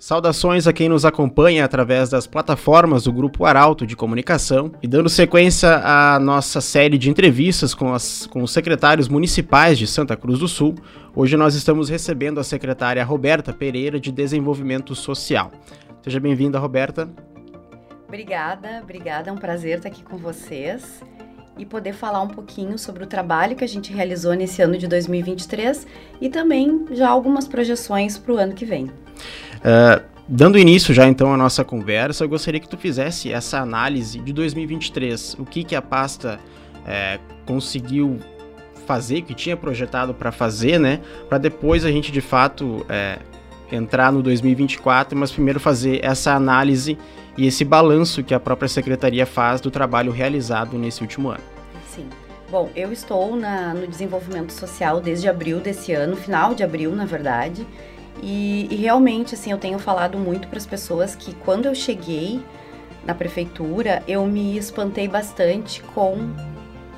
Saudações a quem nos acompanha através das plataformas do Grupo Arauto de Comunicação e dando sequência à nossa série de entrevistas com, as, com os secretários municipais de Santa Cruz do Sul. Hoje nós estamos recebendo a secretária Roberta Pereira de Desenvolvimento Social. Seja bem-vinda, Roberta. Obrigada, obrigada. É um prazer estar aqui com vocês e poder falar um pouquinho sobre o trabalho que a gente realizou nesse ano de 2023 e também já algumas projeções para o ano que vem. Uh, dando início já então à nossa conversa, eu gostaria que tu fizesse essa análise de 2023. O que, que a pasta é, conseguiu fazer, que tinha projetado para fazer, né? Para depois a gente de fato é, entrar no 2024, mas primeiro fazer essa análise e esse balanço que a própria secretaria faz do trabalho realizado nesse último ano. Sim. Bom, eu estou na, no desenvolvimento social desde abril desse ano, final de abril, na verdade. E, e realmente, assim, eu tenho falado muito para as pessoas que quando eu cheguei na prefeitura, eu me espantei bastante com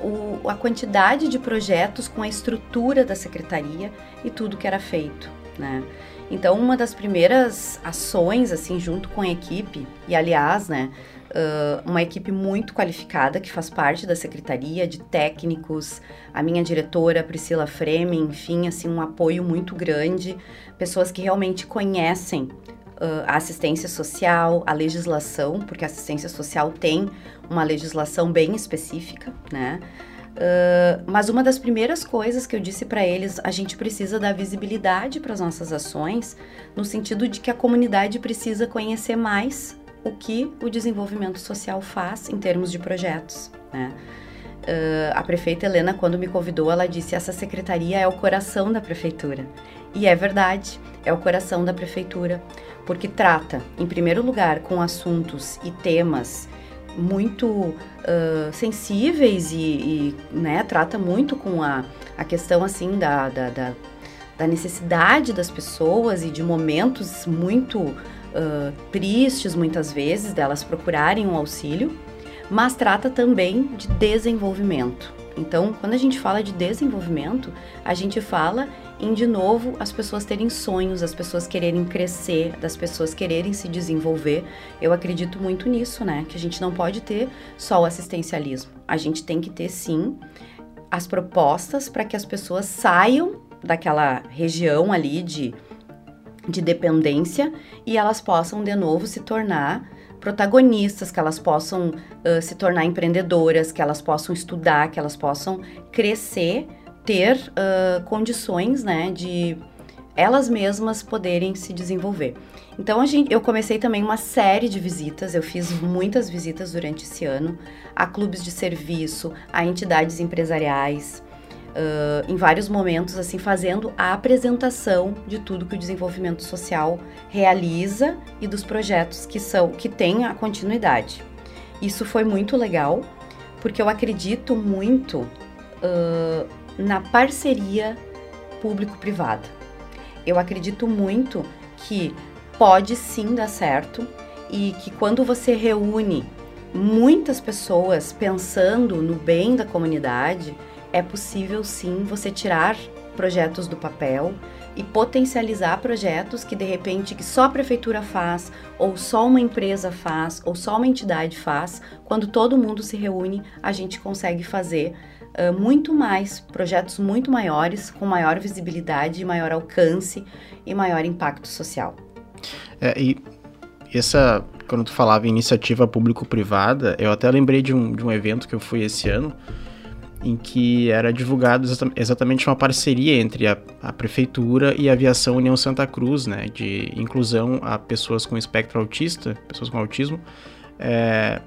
o, a quantidade de projetos, com a estrutura da secretaria e tudo que era feito, né? Então, uma das primeiras ações, assim, junto com a equipe, e aliás, né, uh, uma equipe muito qualificada que faz parte da secretaria, de técnicos, a minha diretora Priscila Freme, enfim, assim, um apoio muito grande, pessoas que realmente conhecem a assistência social, a legislação, porque a assistência social tem uma legislação bem específica, né? Uh, mas uma das primeiras coisas que eu disse para eles, a gente precisa dar visibilidade para as nossas ações, no sentido de que a comunidade precisa conhecer mais o que o desenvolvimento social faz em termos de projetos. Né? Uh, a prefeita Helena, quando me convidou, ela disse: essa secretaria é o coração da prefeitura. E é verdade, é o coração da prefeitura, porque trata, em primeiro lugar, com assuntos e temas muito uh, sensíveis e, e, né, trata muito com a, a questão assim da, da, da, da necessidade das pessoas e de momentos muito uh, tristes muitas vezes delas procurarem um auxílio, mas trata também de desenvolvimento. Então, quando a gente fala de desenvolvimento, a gente fala em de novo as pessoas terem sonhos, as pessoas quererem crescer, das pessoas quererem se desenvolver. Eu acredito muito nisso, né? Que a gente não pode ter só o assistencialismo. A gente tem que ter sim as propostas para que as pessoas saiam daquela região ali de de dependência e elas possam de novo se tornar protagonistas, que elas possam uh, se tornar empreendedoras, que elas possam estudar, que elas possam crescer, ter uh, condições, né, de elas mesmas poderem se desenvolver. Então a gente, eu comecei também uma série de visitas, eu fiz muitas visitas durante esse ano a clubes de serviço, a entidades empresariais, uh, em vários momentos, assim, fazendo a apresentação de tudo que o desenvolvimento social realiza e dos projetos que são que têm a continuidade. Isso foi muito legal, porque eu acredito muito uh, na parceria público-privada. Eu acredito muito que pode sim dar certo e que quando você reúne muitas pessoas pensando no bem da comunidade, é possível sim você tirar projetos do papel e potencializar projetos que de repente que só a prefeitura faz, ou só uma empresa faz, ou só uma entidade faz. Quando todo mundo se reúne, a gente consegue fazer uh, muito mais projetos muito maiores, com maior visibilidade, maior alcance e maior impacto social. É, e essa, quando tu falava iniciativa público-privada, eu até lembrei de um, de um evento que eu fui esse ano em que era divulgado exatamente uma parceria entre a, a, Prefeitura e a Aviação União Santa Cruz, né, de inclusão a pessoas com espectro autista, pessoas com autismo, é,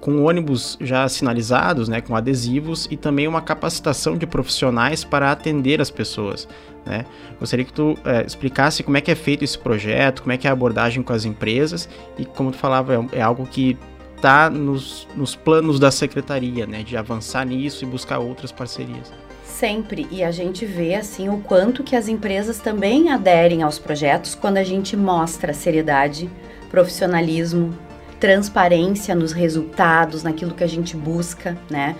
com ônibus já sinalizados, né, com adesivos e também uma capacitação de profissionais para atender as pessoas. Né? Gostaria que tu é, explicasse como é que é feito esse projeto, como é que é a abordagem com as empresas e como tu falava é, é algo que está nos, nos planos da secretaria, né, de avançar nisso e buscar outras parcerias. Sempre, e a gente vê assim o quanto que as empresas também aderem aos projetos quando a gente mostra seriedade, profissionalismo, transparência nos resultados, naquilo que a gente busca, né?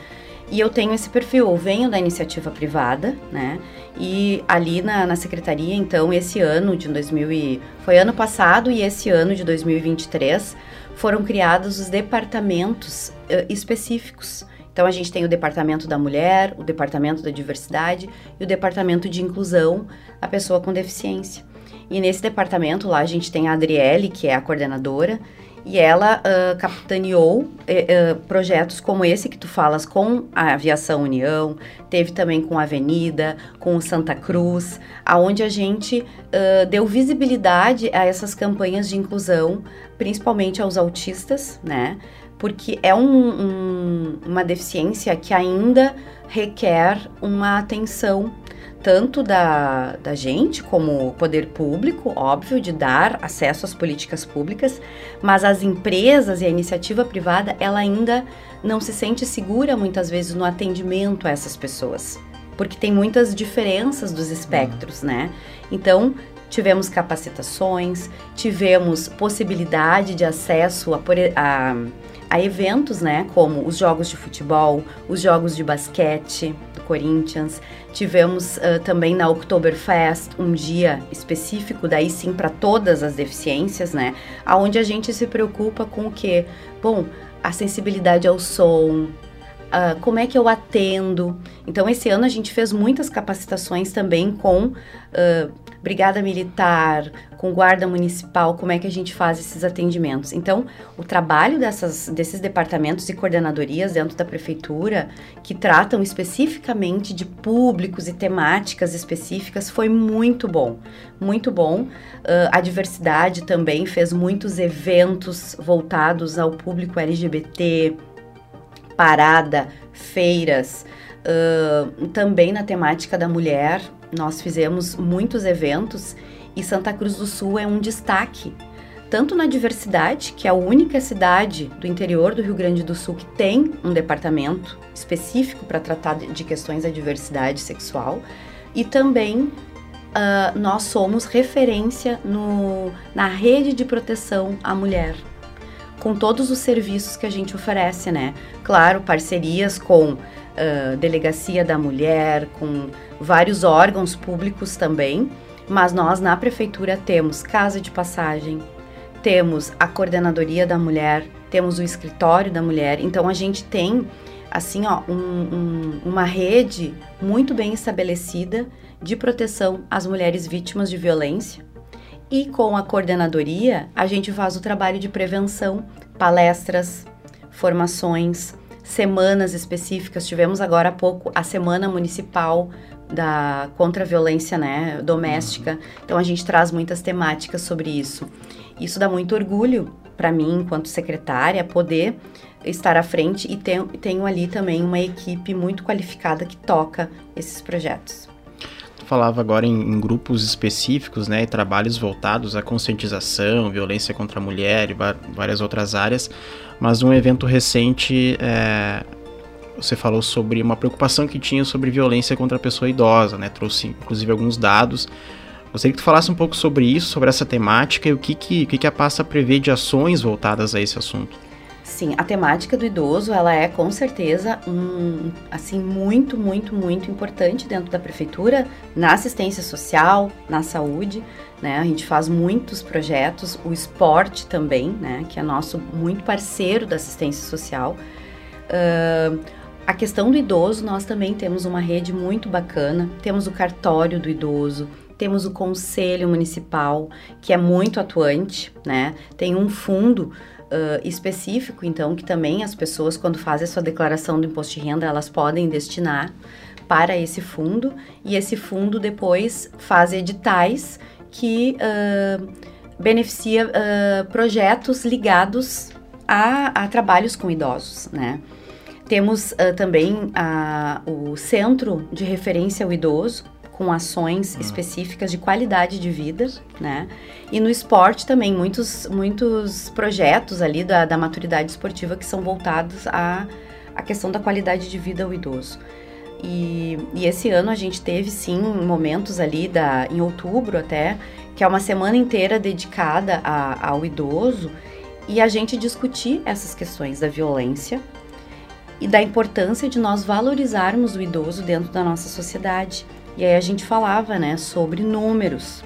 E eu tenho esse perfil, eu venho da iniciativa privada, né? E ali na, na secretaria, então, esse ano de 2000 e, foi ano passado e esse ano de 2023 foram criados os departamentos uh, específicos. Então a gente tem o departamento da mulher, o departamento da diversidade e o departamento de inclusão da pessoa com deficiência. E nesse departamento lá a gente tem a Adriele, que é a coordenadora, e ela uh, capitaneou uh, uh, projetos como esse que tu falas com a Aviação União, teve também com a Avenida, com o Santa Cruz, aonde a gente deu visibilidade a essas campanhas de inclusão, principalmente aos autistas, né? Porque é um, um, uma deficiência que ainda requer uma atenção tanto da, da gente, como poder público, óbvio, de dar acesso às políticas públicas, mas as empresas e a iniciativa privada, ela ainda não se sente segura muitas vezes no atendimento a essas pessoas, porque tem muitas diferenças dos espectros, né? Então, tivemos capacitações, tivemos possibilidade de acesso a, a, a eventos, né, como os jogos de futebol, os jogos de basquete, Corinthians. Tivemos uh, também na Oktoberfest um dia específico, daí sim para todas as deficiências, né? Aonde a gente se preocupa com o que? Bom, a sensibilidade ao som, Uh, como é que eu atendo. Então, esse ano a gente fez muitas capacitações também com uh, brigada militar, com guarda municipal, como é que a gente faz esses atendimentos. Então, o trabalho dessas, desses departamentos e coordenadorias dentro da prefeitura, que tratam especificamente de públicos e temáticas específicas, foi muito bom, muito bom. Uh, a diversidade também fez muitos eventos voltados ao público LGBT, parada, feiras, uh, também na temática da mulher, nós fizemos muitos eventos e Santa Cruz do Sul é um destaque, tanto na diversidade, que é a única cidade do interior do Rio Grande do Sul que tem um departamento específico para tratar de questões da diversidade sexual, e também uh, nós somos referência no, na rede de proteção à mulher com todos os serviços que a gente oferece, né? Claro, parcerias com uh, Delegacia da Mulher, com vários órgãos públicos também, mas nós na prefeitura temos casa de passagem, temos a coordenadoria da mulher, temos o escritório da mulher, então a gente tem assim ó um, um, uma rede muito bem estabelecida de proteção às mulheres vítimas de violência e com a coordenadoria, a gente faz o trabalho de prevenção, palestras, formações, semanas específicas. Tivemos agora há pouco a Semana Municipal da contra a violência né, doméstica. Então a gente traz muitas temáticas sobre isso. Isso dá muito orgulho para mim, enquanto secretária, poder estar à frente e tenho, tenho ali também uma equipe muito qualificada que toca esses projetos falava agora em, em, grupos específicos, né, e trabalhos voltados à conscientização, violência contra a mulher e várias outras áreas, mas um evento recente, é, você falou sobre uma preocupação que tinha sobre violência contra a pessoa idosa, né, trouxe inclusive alguns dados. Gostaria que tu falasse um pouco sobre isso, sobre essa temática e o que, que, que a pasta prevê de ações voltadas a esse assunto. Sim, a temática do idoso, ela é com certeza um, assim, muito, muito, muito importante dentro da prefeitura, na assistência social, na saúde, né? A gente faz muitos projetos, o esporte também, né? Que é nosso muito parceiro da assistência social. Uh, a questão do idoso, nós também temos uma rede muito bacana, temos o cartório do idoso, temos o conselho municipal, que é muito atuante, né? Tem um fundo uh, específico, então, que também as pessoas, quando fazem a sua declaração do imposto de renda, elas podem destinar para esse fundo e esse fundo depois faz editais que uh, beneficia uh, projetos ligados a, a, trabalhos com idosos, né? Temos uh, também a, o Centro de Referência ao Idoso, com ações hum. específicas de qualidade de vida, né? E no esporte também, muitos, muitos projetos ali da, da maturidade esportiva que são voltados à, à questão da qualidade de vida ao idoso. E, e, esse ano a gente teve sim momentos ali da, em outubro até, que é uma semana inteira dedicada a, ao idoso e a gente discutir essas questões da violência e da importância de nós valorizarmos o idoso dentro da nossa sociedade. E aí a gente falava, né, sobre números.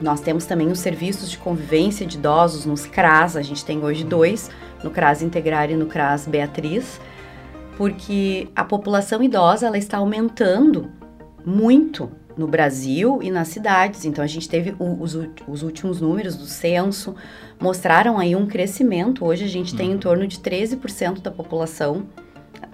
Nós temos também os serviços de convivência de idosos nos CRAS, a gente tem hoje dois, no CRAS Integrar e no CRAS Beatriz, porque a população idosa ela está aumentando muito no Brasil e nas cidades. Então a gente teve os, os últimos números do censo mostraram aí um crescimento. Hoje a gente uhum. tem em torno de 13% da população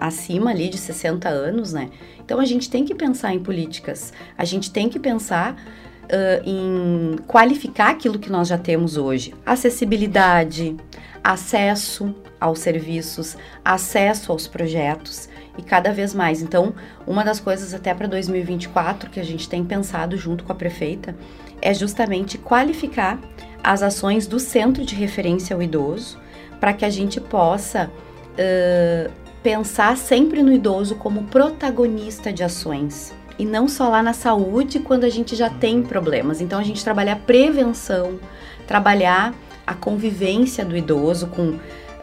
acima ali de 60 anos, né? Então a gente tem que pensar em políticas. A gente tem que pensar uh, em qualificar aquilo que nós já temos hoje. Acessibilidade, acesso aos serviços, acesso aos projetos e cada vez mais. Então, uma das coisas até para 2024 que a gente tem pensado junto com a prefeita é justamente qualificar as ações do Centro de Referência ao Idoso para que a gente possa uh, pensar sempre no idoso como protagonista de ações e não só lá na saúde quando a gente já tem problemas. Então, a gente trabalhar prevenção, trabalhar a convivência do idoso com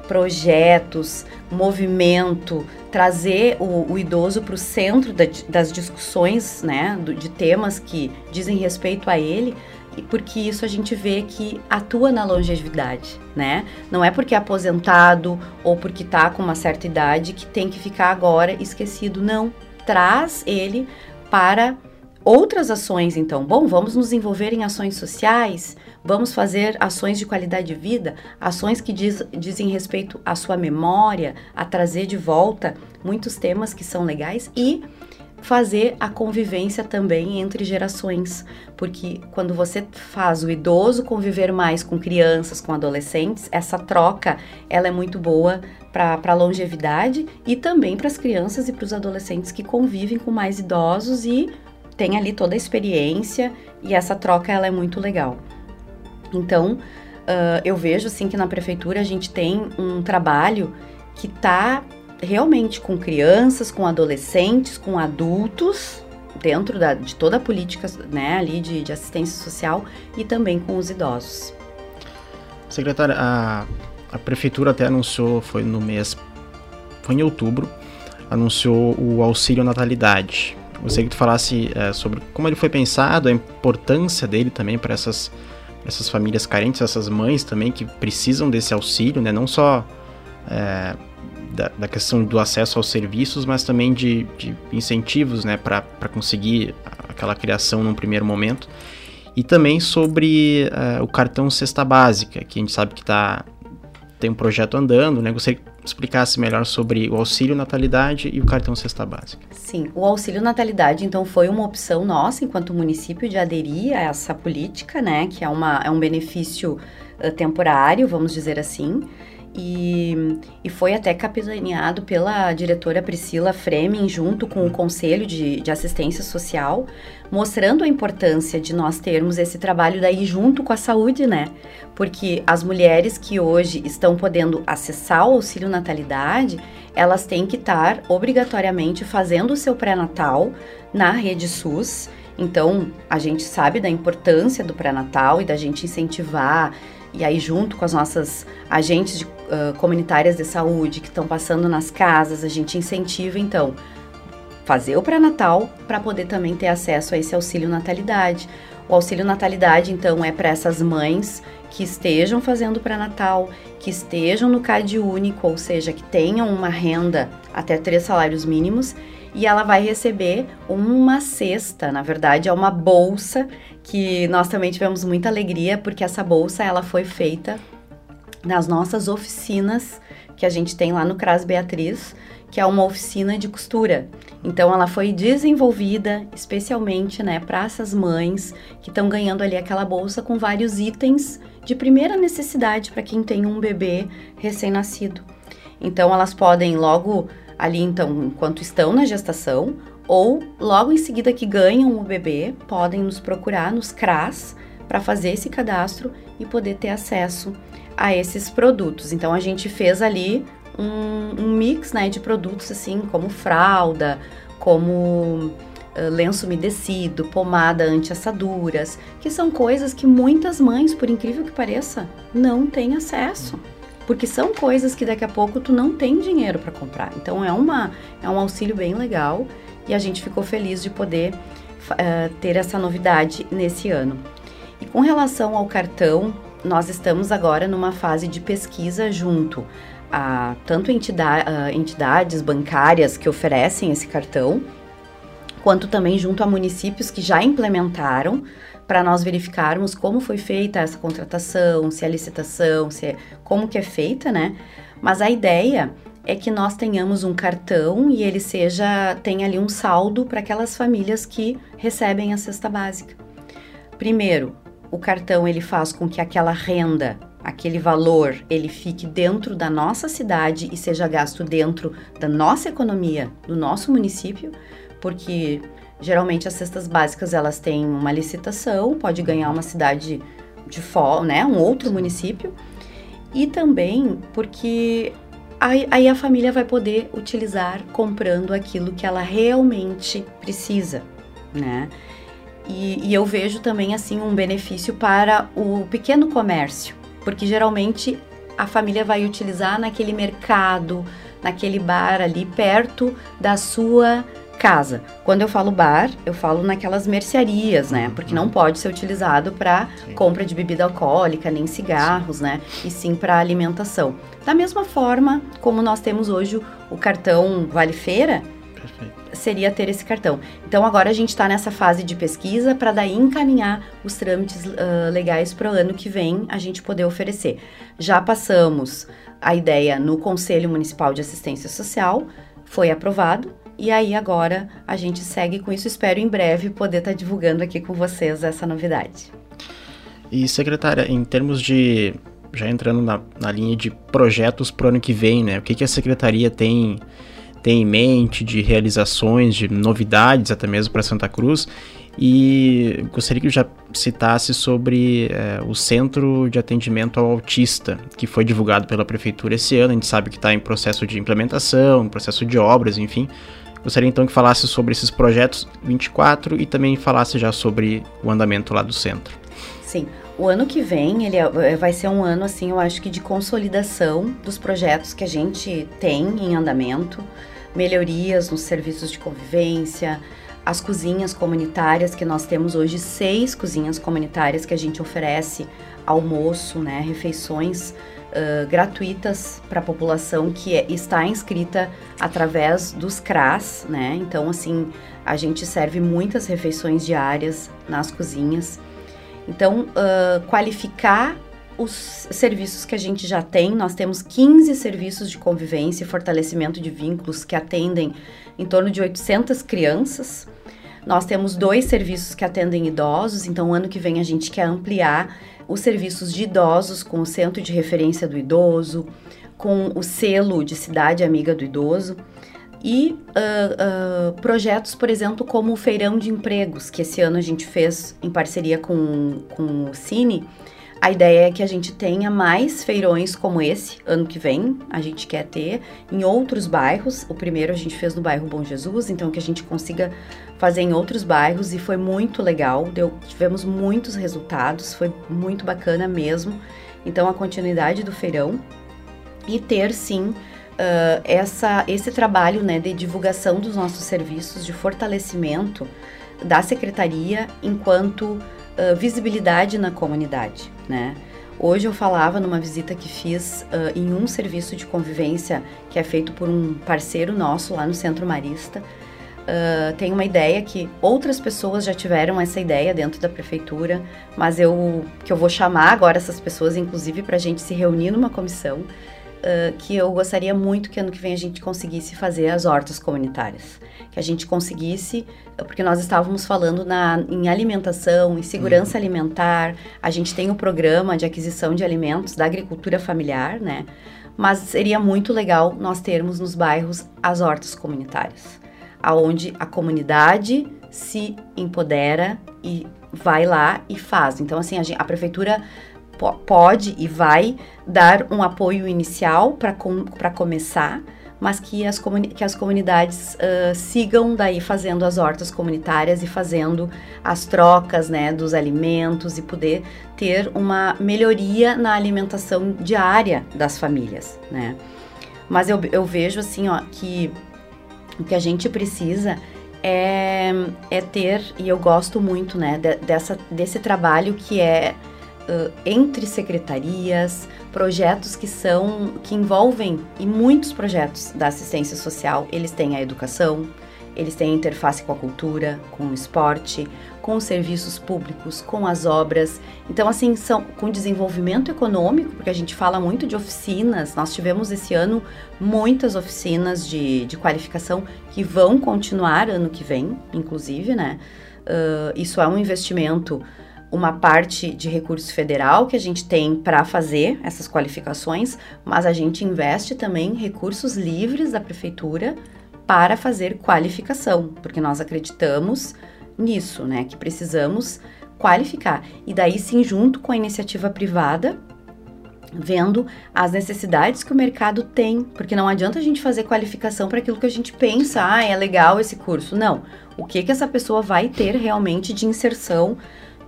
projetos, movimento, trazer o, o idoso para o centro da, das discussões, né, do, de temas que dizem respeito a ele, porque isso a gente vê que atua na longevidade, né? Não é porque é aposentado ou porque está com uma certa idade que tem que ficar agora esquecido, não. Traz ele para outras ações, então. Bom, vamos nos envolver em ações sociais, vamos fazer ações de qualidade de vida, ações que diz, dizem respeito à sua memória, a trazer de volta muitos temas que são legais e fazer a convivência também entre gerações, porque quando você faz o idoso conviver mais com crianças, com adolescentes, essa troca ela é muito boa para a longevidade e também para as crianças e para os adolescentes que convivem com mais idosos e tem ali toda a experiência e essa troca ela é muito legal. Então, uh, eu vejo assim que na prefeitura a gente tem um trabalho que está realmente com crianças, com adolescentes, com adultos, dentro da, de toda a política né, ali de, de assistência social e também com os idosos. Secretária, a, a prefeitura até anunciou, foi no mês, foi em outubro, anunciou o auxílio natalidade. Gostaria que tu falasse é, sobre como ele foi pensado, a importância dele também para essas, essas famílias carentes, essas mães também que precisam desse auxílio, né? Não só é, da, da, questão do acesso aos serviços, mas também de, de incentivos, né? Para conseguir aquela criação num primeiro momento. E também sobre uh, o cartão cesta básica, que a gente sabe que tá, tem um projeto andando, né? Gostaria explicasse melhor sobre o auxílio natalidade e o cartão cesta básica. Sim, o auxílio natalidade então foi uma opção nossa enquanto município de aderir a essa política, né, que é, uma, é um benefício uh, temporário, vamos dizer assim. E, e, foi até capitaneado pela diretora Priscila Fremen, junto com o Conselho de, de, Assistência Social, mostrando a importância de nós termos esse trabalho daí junto com a saúde, né? Porque as mulheres que hoje estão podendo acessar o auxílio natalidade, elas têm que estar obrigatoriamente fazendo o seu pré-natal na rede SUS. Então, a gente sabe da importância do pré-natal e da gente incentivar e aí junto com as nossas agentes de, uh, comunitárias de saúde que estão passando nas casas, a gente incentiva então fazer o pré-natal para poder também ter acesso a esse auxílio natalidade. O auxílio natalidade então é para essas mães que estejam fazendo pré-natal, que estejam no CAD único, ou seja, que tenham uma renda até três salários mínimos e ela vai receber uma cesta, na verdade é uma bolsa que nós também tivemos muita alegria porque essa bolsa ela foi feita nas nossas oficinas que a gente tem lá no CRAS Beatriz, que é uma oficina de costura. Então ela foi desenvolvida especialmente, né, para essas mães que estão ganhando ali aquela bolsa com vários itens de primeira necessidade para quem tem um bebê recém-nascido. Então elas podem logo ali então enquanto estão na gestação ou logo em seguida que ganham o bebê, podem nos procurar nos CRAS para fazer esse cadastro e poder ter acesso a esses produtos. Então a gente fez ali um, um mix né, de produtos assim como fralda, como lenço umedecido, pomada anti-assaduras, que são coisas que muitas mães, por incrível que pareça, não têm acesso. porque são coisas que daqui a pouco tu não tem dinheiro para comprar. Então é uma é um auxílio bem legal e a gente ficou feliz de poder uh, ter essa novidade nesse ano. E com relação ao cartão, nós estamos agora numa fase de pesquisa junto a tanto entidade, uh, entidades bancárias que oferecem esse cartão, quanto também junto a municípios que já implementaram para nós verificarmos como foi feita essa contratação, se é licitação, se é, como que é feita, né? Mas a ideia é que nós tenhamos um cartão e ele seja tenha ali um saldo para aquelas famílias que recebem a cesta básica. Primeiro, o cartão ele faz com que aquela renda, aquele valor, ele fique dentro da nossa cidade e seja gasto dentro da nossa economia, do nosso município, porque geralmente as cestas básicas elas têm uma licitação, pode ganhar uma cidade de fora, né, um outro município, e também porque aí, aí a família vai poder utilizar comprando aquilo que ela realmente precisa, né? E, e eu vejo também assim um benefício para o pequeno comércio, porque geralmente a família vai utilizar naquele mercado, naquele bar ali perto da sua casa. Quando eu falo bar, eu falo naquelas mercearias, né? Porque não pode ser utilizado para compra de bebida alcoólica, nem cigarros, né? E sim para alimentação. Da mesma forma como nós temos hoje o cartão Vale Feira, seria ter esse cartão. Então agora a gente está nessa fase de pesquisa para daí encaminhar os trâmites uh, legais para o ano que vem a gente poder oferecer. Já passamos a ideia no Conselho Municipal de Assistência Social, foi aprovado. E aí agora a gente segue com isso. Espero em breve poder estar tá divulgando aqui com vocês essa novidade. E secretária, em termos de já entrando na, na linha de projetos para o ano que vem, né? O que, que a secretaria tem tem em mente de realizações, de novidades até mesmo para Santa Cruz. E gostaria que já citasse sobre é, o Centro de Atendimento ao Autista, que foi divulgado pela Prefeitura esse ano. A gente sabe que está em processo de implementação, em processo de obras, enfim. Gostaria então que falasse sobre esses projetos 24 e também falasse já sobre o andamento lá do centro. Sim, o ano que vem ele é, vai ser um ano assim, eu acho que de consolidação dos projetos que a gente tem em andamento. Melhorias nos serviços de convivência, as cozinhas comunitárias, que nós temos hoje seis cozinhas comunitárias que a gente oferece almoço, né, refeições gratuitas para a população que é, está inscrita através dos CRAS, né? Então, assim, a gente serve muitas refeições diárias nas cozinhas. Então, uh, qualificar os serviços que a gente já tem, nós temos 15 serviços de convivência e fortalecimento de vínculos que atendem em torno de 800 crianças. Nós temos dois serviços que atendem idosos, então ano que vem a gente quer ampliar os serviços de idosos com o Centro de Referência do Idoso, com o selo de Cidade Amiga do Idoso e uh, uh, projetos, por exemplo, como o Feirão de Empregos, que esse ano a gente fez em parceria com, com o Cine, a ideia é que a gente tenha mais feirões como esse ano que vem. A gente quer ter em outros bairros. O primeiro a gente fez no bairro Bom Jesus, então que a gente consiga fazer em outros bairros e foi muito legal. Deu, tivemos muitos resultados, foi muito bacana mesmo. Então a continuidade do feirão e ter sim uh, essa, esse trabalho né, de divulgação dos nossos serviços, de fortalecimento da secretaria enquanto uh, visibilidade na comunidade né? Hoje eu falava numa visita que fiz uh, em um serviço de convivência que é feito por um parceiro nosso lá no Centro Marista. Uh, tem uma ideia que outras pessoas já tiveram essa ideia dentro da prefeitura, mas eu que eu vou chamar agora essas pessoas, inclusive, para a gente se reunir numa comissão uh, que eu gostaria muito que ano que vem a gente conseguisse fazer as hortas comunitárias. Que a gente conseguisse, porque nós estávamos falando na, em alimentação, em segurança uhum. alimentar, a gente tem o programa de aquisição de alimentos da agricultura familiar, né? Mas seria muito legal nós termos nos bairros as hortas comunitárias, aonde a comunidade se empodera e vai lá e faz. Então, assim, a, gente, a prefeitura pode e vai dar um apoio inicial para com, começar, mas que as, que as comunidades uh, sigam daí fazendo as hortas comunitárias e fazendo as trocas né, dos alimentos e poder ter uma melhoria na alimentação diária das famílias, né? Mas eu, eu vejo assim, ó, que o que a gente precisa é, é ter, e eu gosto muito, né, de, dessa, desse trabalho que é uh, entre secretarias, projetos que são, que envolvem, e muitos projetos da assistência social, eles têm a educação, eles têm interface com a cultura, com o esporte, com os serviços públicos, com as obras. Então, assim, são com desenvolvimento econômico, porque a gente fala muito de oficinas. Nós tivemos esse ano muitas oficinas de, de qualificação que vão continuar ano que vem, inclusive, né? Uh, isso é um investimento uma parte de recurso federal que a gente tem para fazer essas qualificações, mas a gente investe também recursos livres da prefeitura para fazer qualificação, porque nós acreditamos nisso, né, que precisamos qualificar. E daí sim, junto com a iniciativa privada, vendo as necessidades que o mercado tem, porque não adianta a gente fazer qualificação para aquilo que a gente pensa, ah, é legal esse curso. Não, o que que essa pessoa vai ter realmente de inserção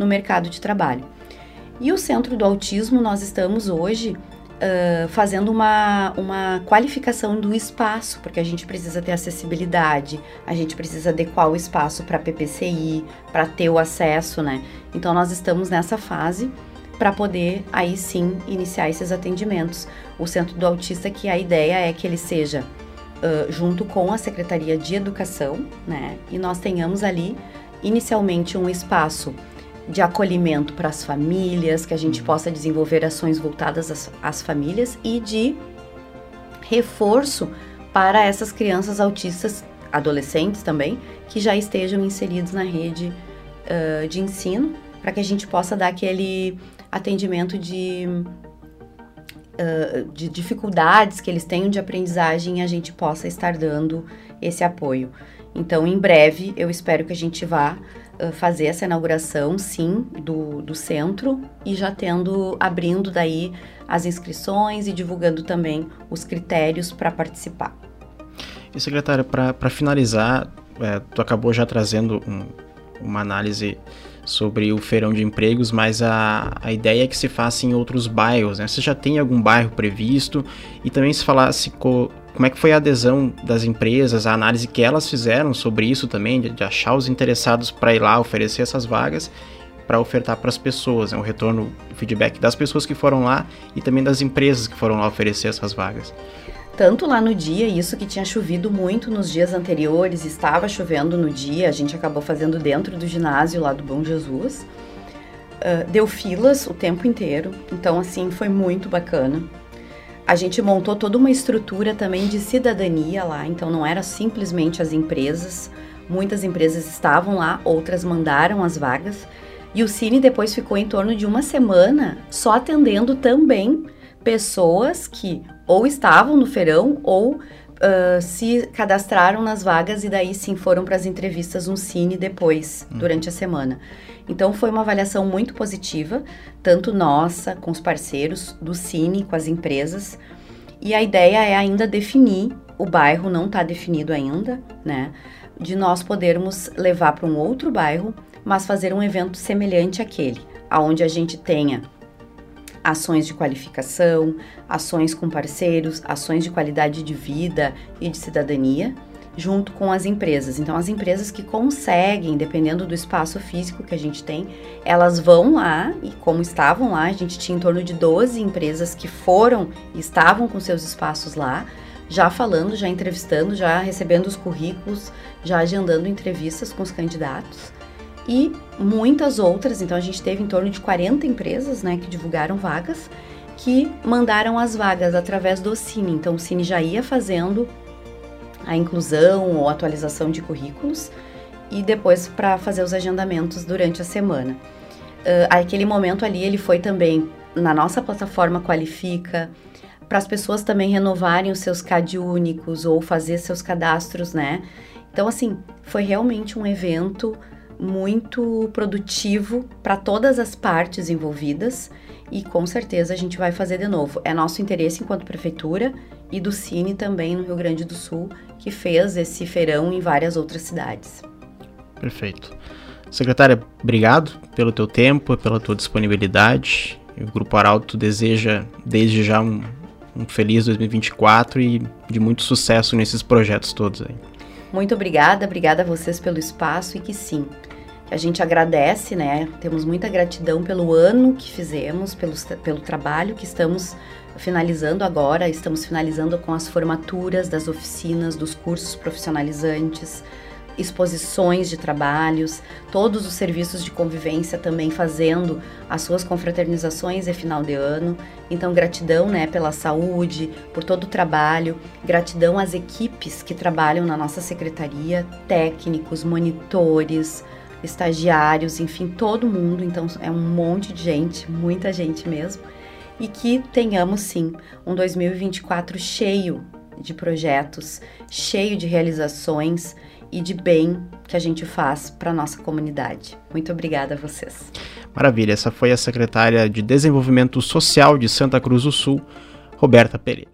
no mercado de trabalho. E o Centro do Autismo, nós estamos hoje uh, fazendo uma, uma qualificação do espaço, porque a gente precisa ter acessibilidade, a gente precisa adequar o espaço para PPCI, para ter o acesso, né? Então, nós estamos nessa fase para poder aí sim iniciar esses atendimentos. O Centro do Autista, que a ideia é que ele seja uh, junto com a Secretaria de Educação, né? E nós tenhamos ali inicialmente um espaço de acolhimento para as famílias, que a gente possa desenvolver ações voltadas às, às famílias e de reforço para essas crianças autistas, adolescentes também, que já estejam inseridos na rede uh, de ensino, para que a gente possa dar aquele atendimento de, uh, de dificuldades que eles tenham de aprendizagem a gente possa estar dando esse apoio. Então, em breve, eu espero que a gente vá fazer essa inauguração, sim, do, do centro e já tendo, abrindo daí as inscrições e divulgando também os critérios para participar. E secretária, para finalizar, é, tu acabou já trazendo um, uma análise sobre o feirão de empregos, mas a, a ideia é que se faça em outros bairros, né? Você já tem algum bairro previsto? E também se falasse co, como é que foi a adesão das empresas, a análise que elas fizeram sobre isso também, de, de achar os interessados para ir lá oferecer essas vagas para ofertar para as pessoas, né? o retorno, o feedback das pessoas que foram lá e também das empresas que foram lá oferecer essas vagas. Tanto lá no dia, isso que tinha chovido muito nos dias anteriores, estava chovendo no dia, a gente acabou fazendo dentro do ginásio lá do Bom Jesus. Uh, deu filas o tempo inteiro, então assim foi muito bacana. A gente montou toda uma estrutura também de cidadania lá, então não era simplesmente as empresas. Muitas empresas estavam lá, outras mandaram as vagas. E o Cine depois ficou em torno de uma semana só atendendo também pessoas que ou estavam no feirão ou uh, se cadastraram nas vagas e daí sim foram para as entrevistas no Cine depois, hum. durante a semana. Então foi uma avaliação muito positiva, tanto nossa, com os parceiros do Cine, com as empresas. E a ideia é ainda definir, o bairro não está definido ainda, né? De nós podermos levar para um outro bairro, mas fazer um evento semelhante àquele, aonde a gente tenha ações de qualificação, ações com parceiros, ações de qualidade de vida e de cidadania junto com as empresas. Então, as empresas que conseguem, dependendo do espaço físico que a gente tem, elas vão lá e, como estavam lá, a gente tinha em torno de 12 empresas que foram e estavam com seus espaços lá, já falando, já entrevistando, já recebendo os currículos, já agendando entrevistas com os candidatos. E muitas outras, então a gente teve em torno de 40 empresas né, que divulgaram vagas, que mandaram as vagas através do Cine. Então o Cine já ia fazendo a inclusão ou atualização de currículos e depois para fazer os agendamentos durante a semana. Uh, aquele momento ali ele foi também na nossa plataforma Qualifica para as pessoas também renovarem os seus CAD únicos ou fazer seus cadastros, né? Então assim foi realmente um evento muito produtivo para todas as partes envolvidas e com certeza a gente vai fazer de novo. É nosso interesse enquanto prefeitura e do Cine também no Rio Grande do Sul, que fez esse feirão em várias outras cidades. Perfeito. Secretária, obrigado pelo teu tempo, pela tua disponibilidade. O Grupo Arauto deseja desde já um, um feliz 2024 e de muito sucesso nesses projetos todos aí. Muito obrigada, obrigada a vocês pelo espaço e que sim, a gente agradece, né? Temos muita gratidão pelo ano que fizemos, pelo, pelo trabalho que estamos finalizando agora. Estamos finalizando com as formaturas das oficinas, dos cursos profissionalizantes, exposições de trabalhos, todos os serviços de convivência também fazendo as suas confraternizações e final de ano. Então, gratidão né, pela saúde, por todo o trabalho, gratidão às equipes que trabalham na nossa secretaria, técnicos, monitores, estagiários, enfim, todo mundo. Então, é um monte de gente, muita gente mesmo. E que tenhamos sim um 2024 cheio de projetos, cheio de realizações e de bem que a gente faz para nossa comunidade. Muito obrigada a vocês. Maravilha, essa foi a secretária de Desenvolvimento Social de Santa Cruz do Sul, Roberta Pereira.